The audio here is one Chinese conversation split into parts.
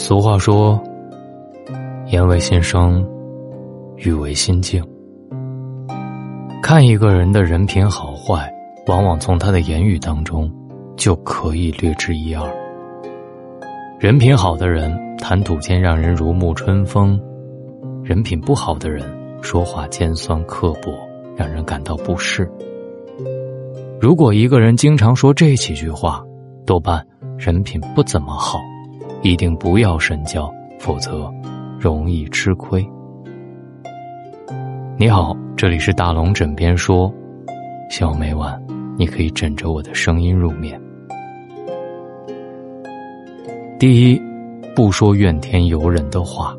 俗话说：“言为心声，语为心境。”看一个人的人品好坏，往往从他的言语当中就可以略知一二。人品好的人，谈吐间让人如沐春风；人品不好的人，说话尖酸刻薄，让人感到不适。如果一个人经常说这几句话，多半人品不怎么好。一定不要深交，否则容易吃亏。你好，这里是大龙枕边说，希望每晚你可以枕着我的声音入眠。第一，不说怨天尤人的话。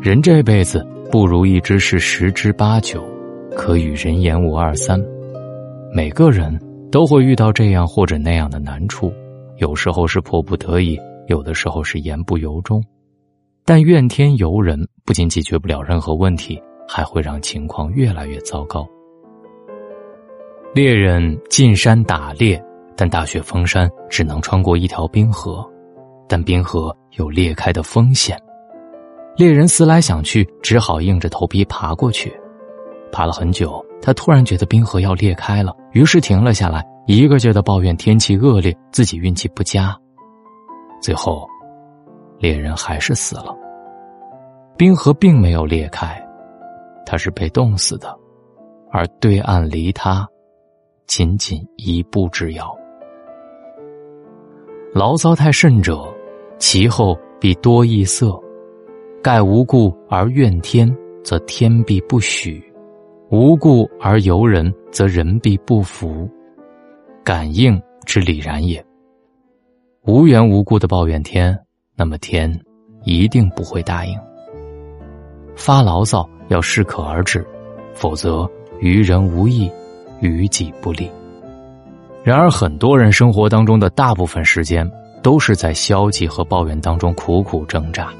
人这辈子不如意之事十之八九，可与人言无二三。每个人都会遇到这样或者那样的难处，有时候是迫不得已。有的时候是言不由衷，但怨天尤人不仅解决不了任何问题，还会让情况越来越糟糕。猎人进山打猎，但大雪封山，只能穿过一条冰河，但冰河有裂开的风险。猎人思来想去，只好硬着头皮爬过去。爬了很久，他突然觉得冰河要裂开了，于是停了下来，一个劲儿的抱怨天气恶劣，自己运气不佳。最后，猎人还是死了。冰河并没有裂开，他是被冻死的，而对岸离他仅仅一步之遥。牢骚太甚者，其后必多异色。盖无故而怨天，则天必不许；无故而尤人，则人必不服。感应之理然也。无缘无故的抱怨天，那么天一定不会答应。发牢骚要适可而止，否则于人无益，于己不利。然而，很多人生活当中的大部分时间都是在消极和抱怨当中苦苦挣扎。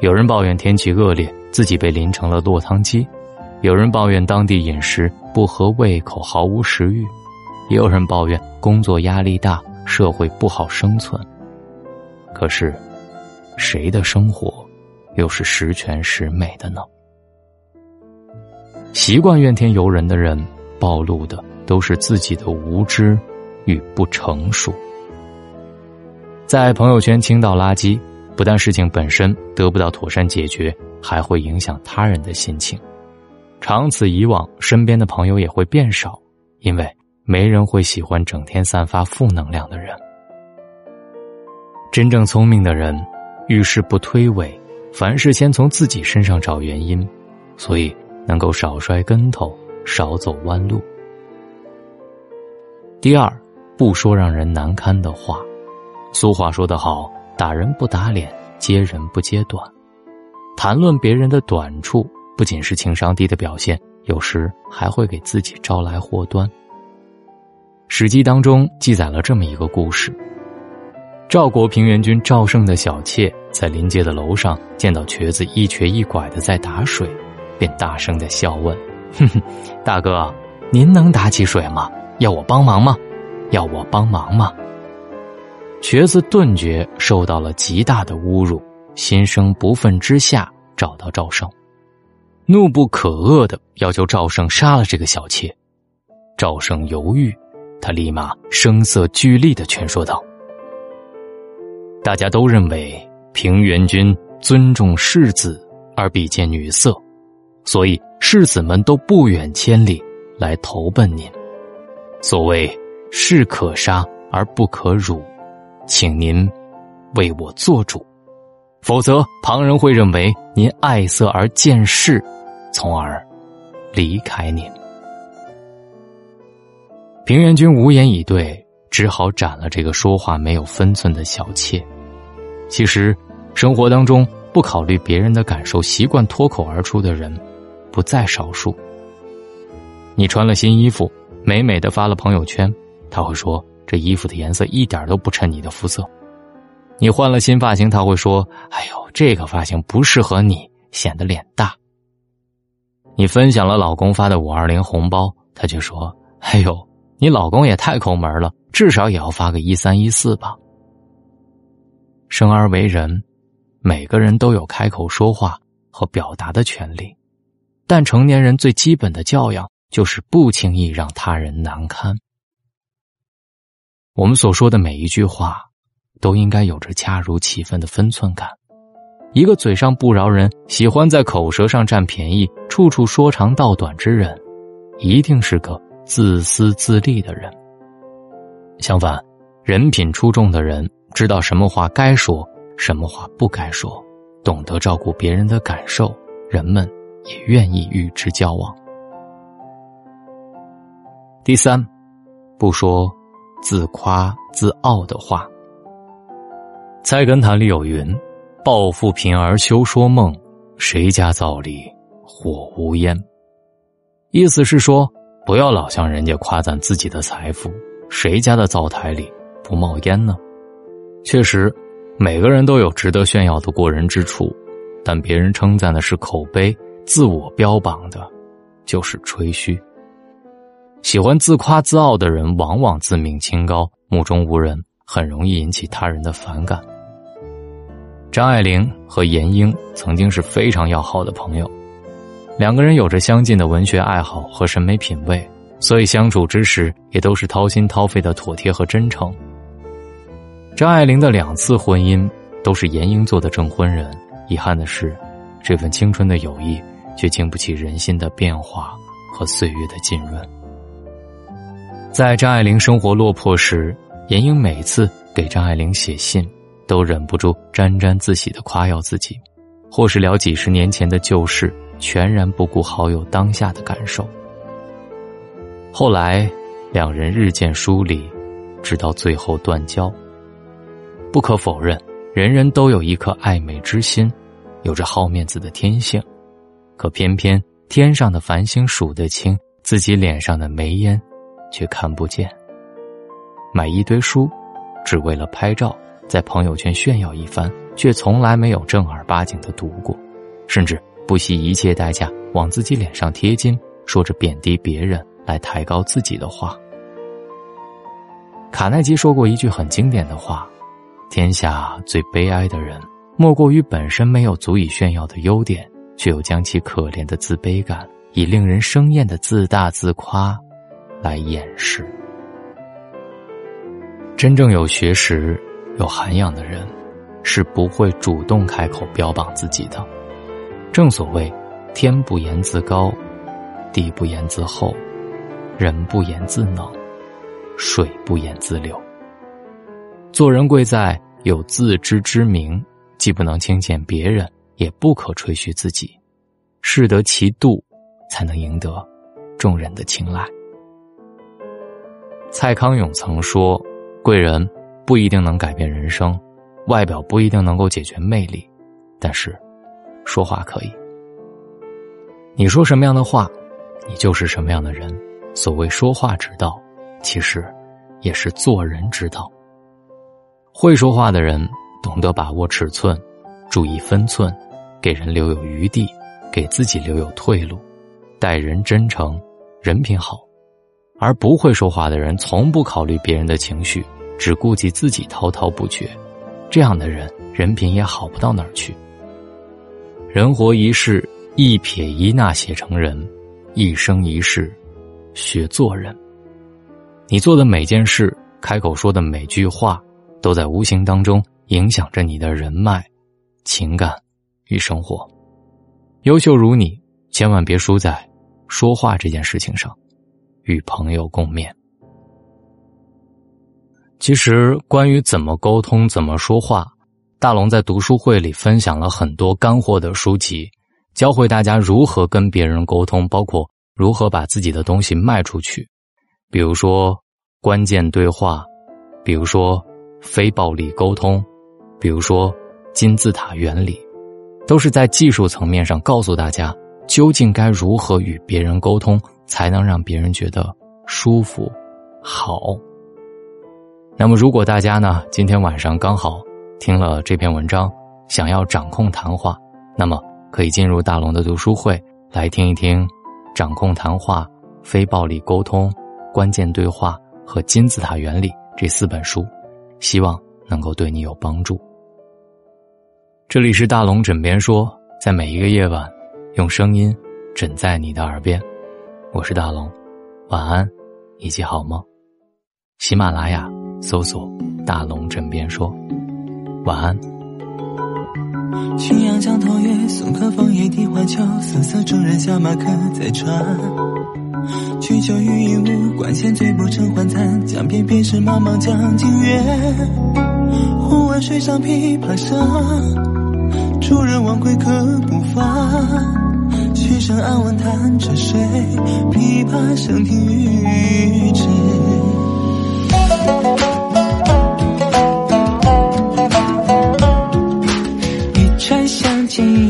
有人抱怨天气恶劣，自己被淋成了落汤鸡；有人抱怨当地饮食不合胃口，毫无食欲；也有人抱怨工作压力大。社会不好生存，可是，谁的生活又是十全十美的呢？习惯怨天尤人的人，暴露的都是自己的无知与不成熟。在朋友圈倾倒垃圾，不但事情本身得不到妥善解决，还会影响他人的心情。长此以往，身边的朋友也会变少，因为。没人会喜欢整天散发负能量的人。真正聪明的人，遇事不推诿，凡事先从自己身上找原因，所以能够少摔跟头，少走弯路。第二，不说让人难堪的话。俗话说得好：“打人不打脸，揭人不揭短。”谈论别人的短处，不仅是情商低的表现，有时还会给自己招来祸端。《史记》当中记载了这么一个故事：赵国平原君赵胜的小妾在临街的楼上见到瘸子一瘸一拐的在打水，便大声的笑问：“哼哼，大哥，您能打起水吗？要我帮忙吗？要我帮忙吗？”瘸子顿觉受到了极大的侮辱，心生不忿之下，找到赵胜，怒不可遏的要求赵胜杀了这个小妾。赵胜犹豫。他立马声色俱厉的劝说道：“大家都认为平原君尊重世子而比见女色，所以世子们都不远千里来投奔您。所谓士可杀而不可辱，请您为我做主，否则旁人会认为您爱色而见势，从而离开您。”平原君无言以对，只好斩了这个说话没有分寸的小妾。其实，生活当中不考虑别人的感受、习惯脱口而出的人，不在少数。你穿了新衣服，美美的发了朋友圈，他会说这衣服的颜色一点都不衬你的肤色。你换了新发型，他会说：“哎呦，这个发型不适合你，显得脸大。”你分享了老公发的五二零红包，他却说：“哎呦。”你老公也太抠门了，至少也要发个一三一四吧。生而为人，每个人都有开口说话和表达的权利，但成年人最基本的教养就是不轻易让他人难堪。我们所说的每一句话，都应该有着恰如其分的分寸感。一个嘴上不饶人、喜欢在口舌上占便宜、处处说长道短之人，一定是个自私自利的人。相反，人品出众的人，知道什么话该说，什么话不该说，懂得照顾别人的感受，人们也愿意与之交往。第三，不说自夸自傲的话。菜根谭里有云。抱负贫而休说梦，谁家灶里火无烟？意思是说，不要老向人家夸赞自己的财富，谁家的灶台里不冒烟呢？确实，每个人都有值得炫耀的过人之处，但别人称赞的是口碑，自我标榜的，就是吹嘘。喜欢自夸自傲的人，往往自命清高，目中无人，很容易引起他人的反感。张爱玲和闫英曾经是非常要好的朋友，两个人有着相近的文学爱好和审美品味，所以相处之时也都是掏心掏肺的妥帖和真诚。张爱玲的两次婚姻都是闫英做的证婚人，遗憾的是，这份青春的友谊却经不起人心的变化和岁月的浸润。在张爱玲生活落魄时，闫英每次给张爱玲写信。都忍不住沾沾自喜的夸耀自己，或是聊几十年前的旧事，全然不顾好友当下的感受。后来，两人日渐疏离，直到最后断交。不可否认，人人都有一颗爱美之心，有着好面子的天性，可偏偏天上的繁星数得清，自己脸上的眉烟，却看不见。买一堆书，只为了拍照。在朋友圈炫耀一番，却从来没有正儿八经的读过，甚至不惜一切代价往自己脸上贴金，说着贬低别人来抬高自己的话。卡耐基说过一句很经典的话：“天下最悲哀的人，莫过于本身没有足以炫耀的优点，却又将其可怜的自卑感以令人生厌的自大自夸来掩饰。”真正有学识。有涵养的人，是不会主动开口标榜自己的。正所谓，天不言自高，地不言自厚，人不言自能，水不言自流。做人贵在有自知之明，既不能轻贱别人，也不可吹嘘自己，适得其度，才能赢得众人的青睐。蔡康永曾说：“贵人。”不一定能改变人生，外表不一定能够解决魅力，但是，说话可以。你说什么样的话，你就是什么样的人。所谓说话之道，其实也是做人之道。会说话的人懂得把握尺寸，注意分寸，给人留有余地，给自己留有退路，待人真诚，人品好。而不会说话的人，从不考虑别人的情绪。只顾及自己滔滔不绝，这样的人人品也好不到哪儿去。人活一世，一撇一捺写成人；一生一世，学做人。你做的每件事，开口说的每句话，都在无形当中影响着你的人脉、情感与生活。优秀如你，千万别输在说话这件事情上，与朋友共勉。其实，关于怎么沟通、怎么说话，大龙在读书会里分享了很多干货的书籍，教会大家如何跟别人沟通，包括如何把自己的东西卖出去。比如说关键对话，比如说非暴力沟通，比如说金字塔原理，都是在技术层面上告诉大家究竟该如何与别人沟通，才能让别人觉得舒服、好。那么，如果大家呢今天晚上刚好听了这篇文章，想要掌控谈话，那么可以进入大龙的读书会来听一听《掌控谈话》《非暴力沟通》《关键对话》和《金字塔原理》这四本书，希望能够对你有帮助。这里是大龙枕边说，在每一个夜晚，用声音枕在你的耳边。我是大龙，晚安，以及好梦。喜马拉雅搜索“大龙枕边说”，晚安。浔阳江头月，送客枫叶荻花秋，瑟瑟众人下马客在船。举酒欲饮无，管弦醉不成欢惨。江边便是茫茫江浸月，忽闻水上琵琶声。主人忘归客不发，曲声暗问弹者谁？琵琶声停欲止。一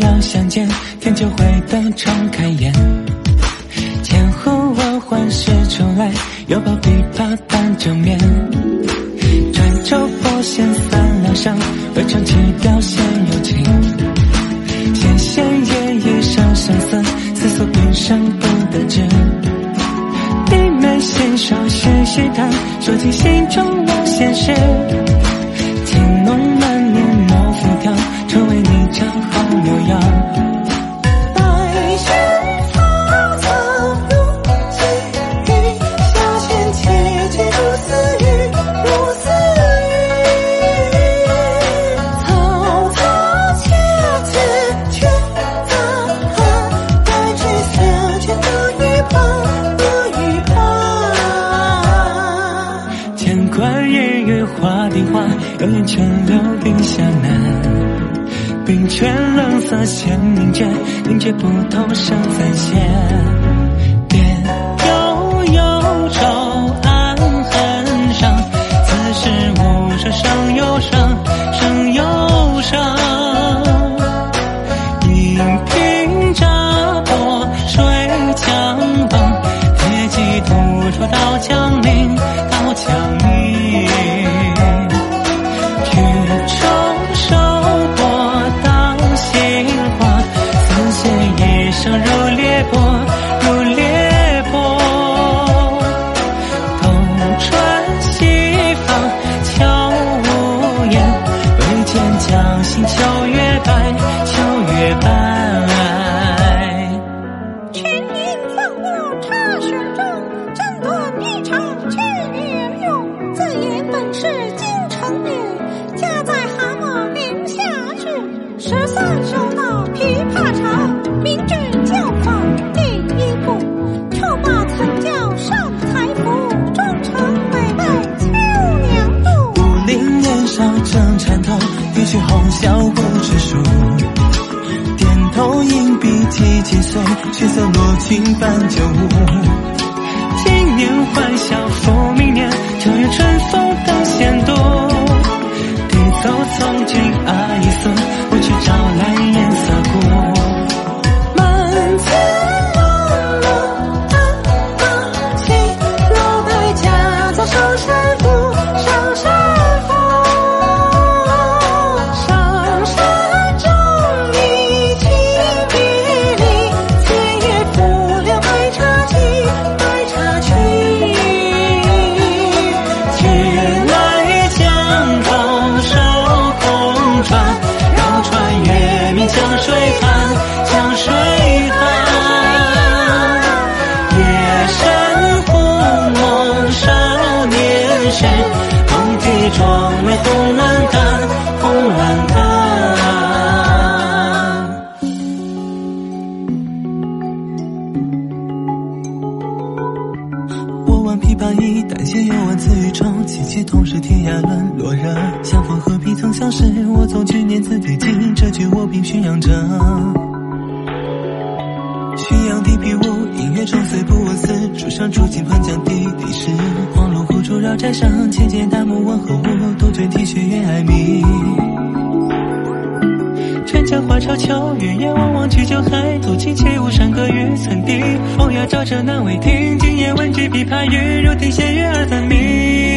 要相见，天就会灯重开眼。千呼万唤始出来，犹抱琵琶半遮面。转轴拨弦三两声，未成曲调先有情。弦弦夜夜伤相思，思索平生不得志。低眉信手续续弹，说尽心中无限事。天，冷色显凝绝，凝绝不透声再现。十三首那琵琶长，名句教坊第一部，却把曾教上台服，妆成美黛秋娘妒。五陵年少正缠头，一曲红绡不知数。钿头银篦击节碎，血色罗裙翻酒污。是？我从去年字第几？这句我并宣扬着。浔阳地皮屋，音乐中虽不问丝，竹上竹径喷江地底时。黄芦湖竹绕寨上，千间大幕问候我，杜鹃啼血月哀鸣。春江花朝秋月夜，望望去酒海，多情且无山歌与村笛。风雅照彻难为听，今夜闻句琵琶语，如听仙乐二分明。